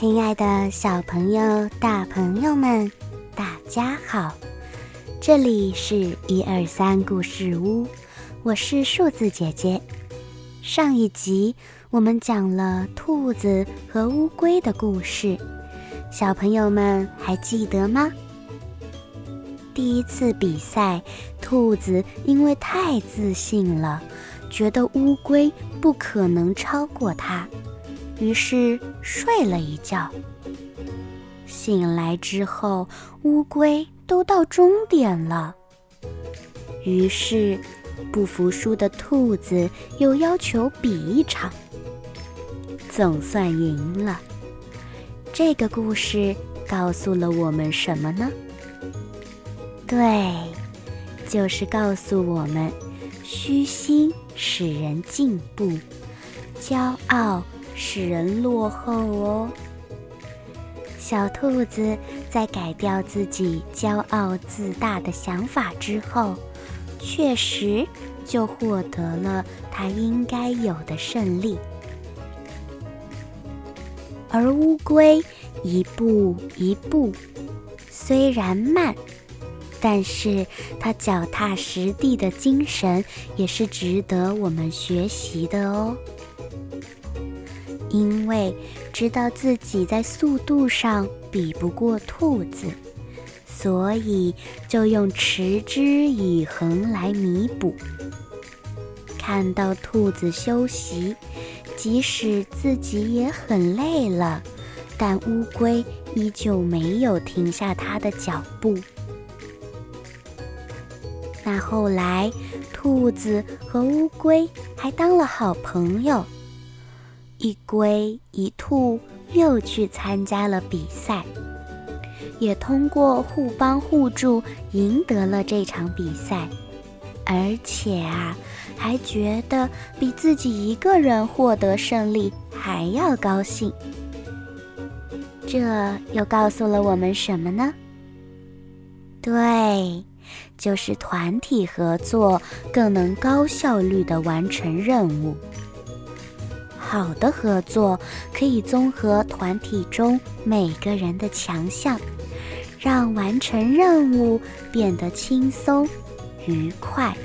亲爱的小朋友、大朋友们，大家好！这里是一二三故事屋，我是数字姐姐。上一集我们讲了兔子和乌龟的故事，小朋友们还记得吗？第一次比赛，兔子因为太自信了，觉得乌龟不可能超过它。于是睡了一觉。醒来之后，乌龟都到终点了。于是，不服输的兔子又要求比一场，总算赢了。这个故事告诉了我们什么呢？对，就是告诉我们，虚心使人进步，骄傲。使人落后哦。小兔子在改掉自己骄傲自大的想法之后，确实就获得了它应该有的胜利。而乌龟一步一步，虽然慢，但是它脚踏实地的精神也是值得我们学习的哦。因为知道自己在速度上比不过兔子，所以就用持之以恒来弥补。看到兔子休息，即使自己也很累了，但乌龟依旧没有停下它的脚步。那后来，兔子和乌龟还当了好朋友。一龟一兔又去参加了比赛，也通过互帮互助赢得了这场比赛，而且啊，还觉得比自己一个人获得胜利还要高兴。这又告诉了我们什么呢？对，就是团体合作更能高效率地完成任务。好的合作可以综合团体中每个人的强项，让完成任务变得轻松愉快。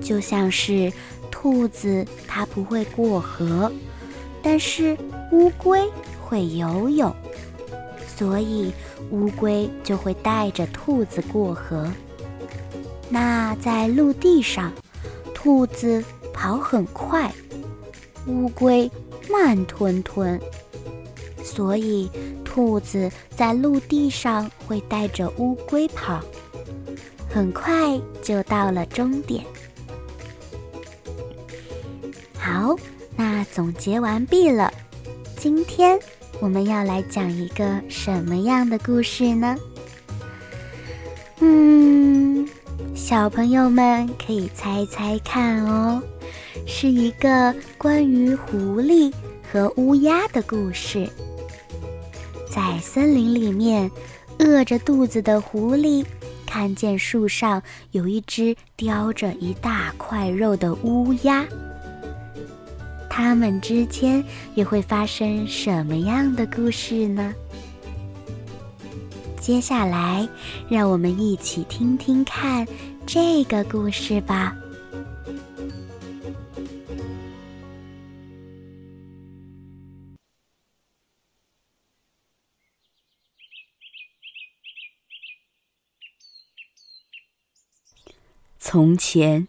就像是兔子，它不会过河，但是乌龟会游泳，所以乌龟就会带着兔子过河。那在陆地上，兔子。跑很快，乌龟慢吞吞，所以兔子在陆地上会带着乌龟跑，很快就到了终点。好，那总结完毕了，今天我们要来讲一个什么样的故事呢？嗯，小朋友们可以猜猜看哦。是一个关于狐狸和乌鸦的故事。在森林里面，饿着肚子的狐狸看见树上有一只叼着一大块肉的乌鸦，它们之间又会发生什么样的故事呢？接下来，让我们一起听听看这个故事吧。从前，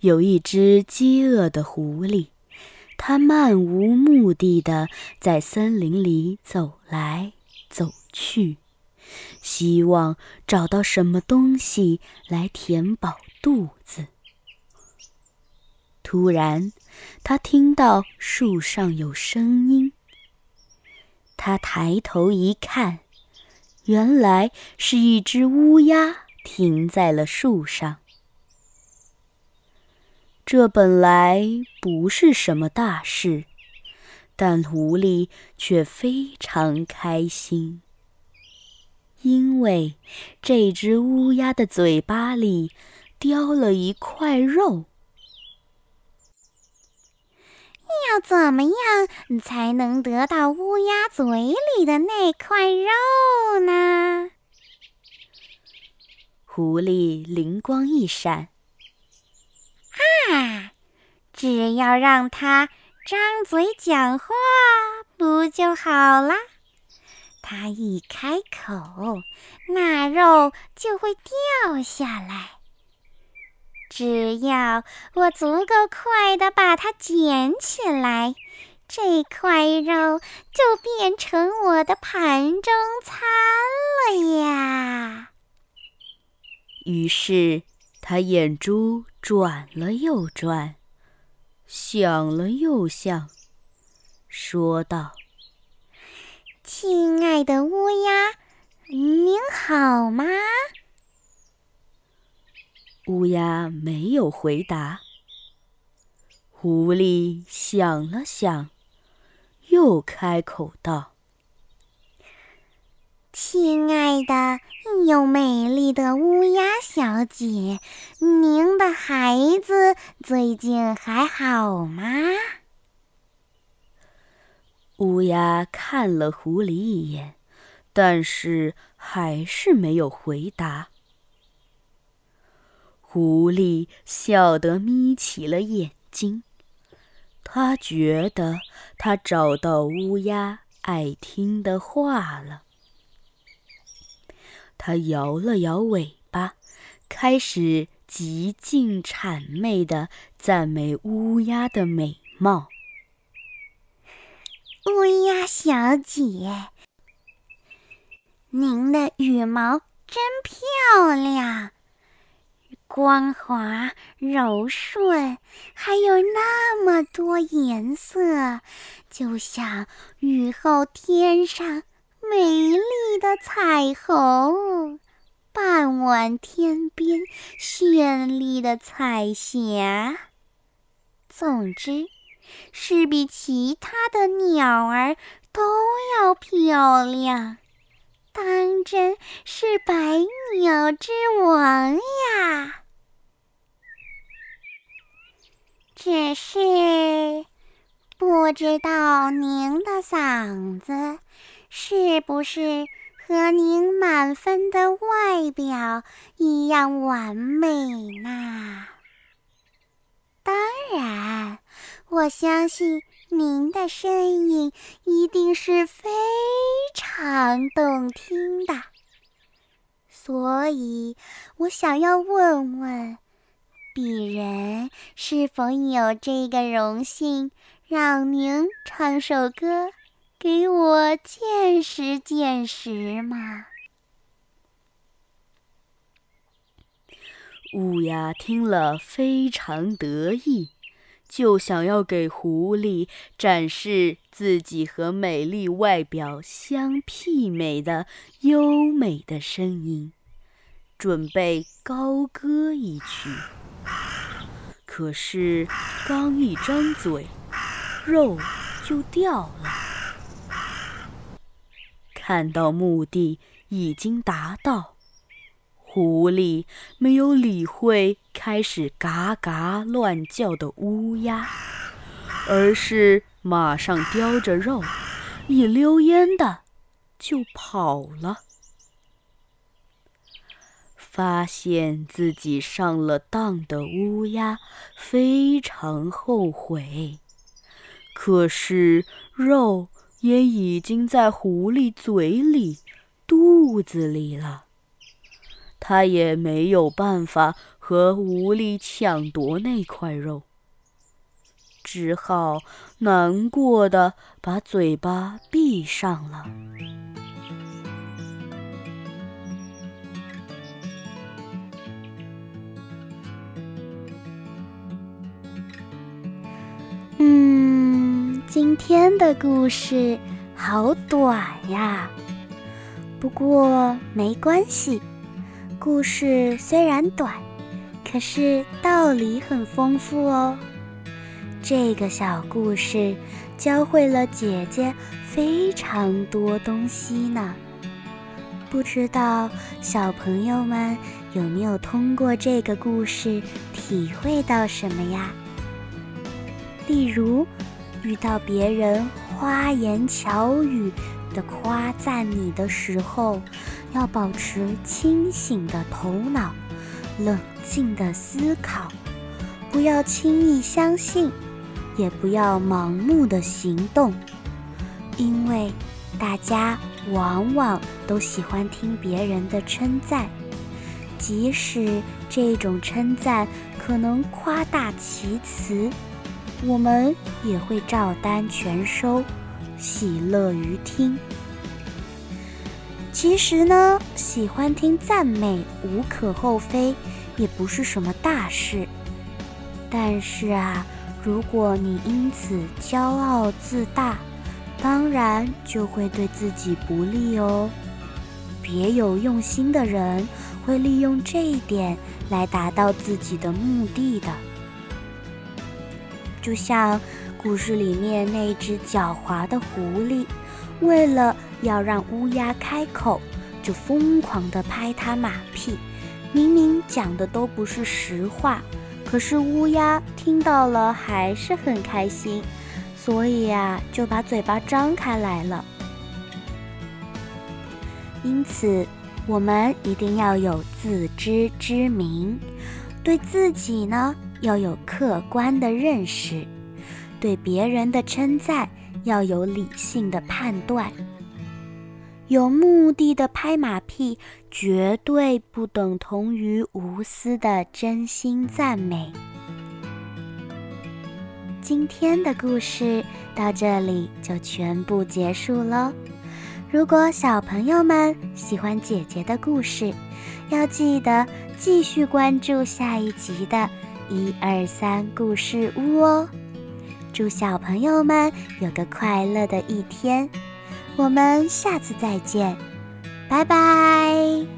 有一只饥饿的狐狸，它漫无目的地在森林里走来走去，希望找到什么东西来填饱肚子。突然，它听到树上有声音。它抬头一看，原来是一只乌鸦停在了树上。这本来不是什么大事，但狐狸却非常开心，因为这只乌鸦的嘴巴里叼了一块肉。要怎么样才能得到乌鸦嘴里的那块肉呢？狐狸灵光一闪。啊！只要让它张嘴讲话，不就好了？它一开口，那肉就会掉下来。只要我足够快的把它捡起来，这块肉就变成我的盘中餐了呀！于是。他眼珠转了又转，想了又想，说道：“亲爱的乌鸦，您好吗？”乌鸦没有回答。狐狸想了想，又开口道。亲爱的又美丽的乌鸦小姐，您的孩子最近还好吗？乌鸦看了狐狸一眼，但是还是没有回答。狐狸笑得眯起了眼睛，他觉得他找到乌鸦爱听的话了。它摇了摇尾巴，开始极尽谄媚地赞美乌鸦的美貌。乌鸦小姐，您的羽毛真漂亮，光滑柔顺，还有那么多颜色，就像雨后天上。美丽的彩虹，傍晚天边绚丽的彩霞。总之，是比其他的鸟儿都要漂亮，当真是百鸟之王呀！只是不知道您的嗓子。是不是和您满分的外表一样完美呢？当然，我相信您的声音一定是非常动听的。所以，我想要问问，鄙人是否有这个荣幸，让您唱首歌？给我见识见识嘛！乌鸦听了非常得意，就想要给狐狸展示自己和美丽外表相媲美的优美的声音，准备高歌一曲。可是刚一张嘴，肉就掉了。看到目的已经达到，狐狸没有理会开始嘎嘎乱叫的乌鸦，而是马上叼着肉，一溜烟的就跑了。发现自己上了当的乌鸦非常后悔，可是肉。也已经在狐狸嘴里、肚子里了。他也没有办法和狐狸抢夺那块肉，只好难过的把嘴巴闭上了。天的故事好短呀，不过没关系。故事虽然短，可是道理很丰富哦。这个小故事教会了姐姐非常多东西呢。不知道小朋友们有没有通过这个故事体会到什么呀？例如，遇到别人花言巧语的夸赞你的时候，要保持清醒的头脑，冷静的思考，不要轻易相信，也不要盲目的行动，因为大家往往都喜欢听别人的称赞，即使这种称赞可能夸大其词。我们也会照单全收，喜乐于听。其实呢，喜欢听赞美无可厚非，也不是什么大事。但是啊，如果你因此骄傲自大，当然就会对自己不利哦。别有用心的人会利用这一点来达到自己的目的的。就像故事里面那只狡猾的狐狸，为了要让乌鸦开口，就疯狂地拍它马屁。明明讲的都不是实话，可是乌鸦听到了还是很开心，所以呀，就把嘴巴张开来了。因此，我们一定要有自知之明，对自己呢。要有客观的认识，对别人的称赞要有理性的判断。有目的的拍马屁，绝对不等同于无私的真心赞美。今天的故事到这里就全部结束喽。如果小朋友们喜欢姐姐的故事，要记得继续关注下一集的。一二三，故事屋哦！祝小朋友们有个快乐的一天，我们下次再见，拜拜。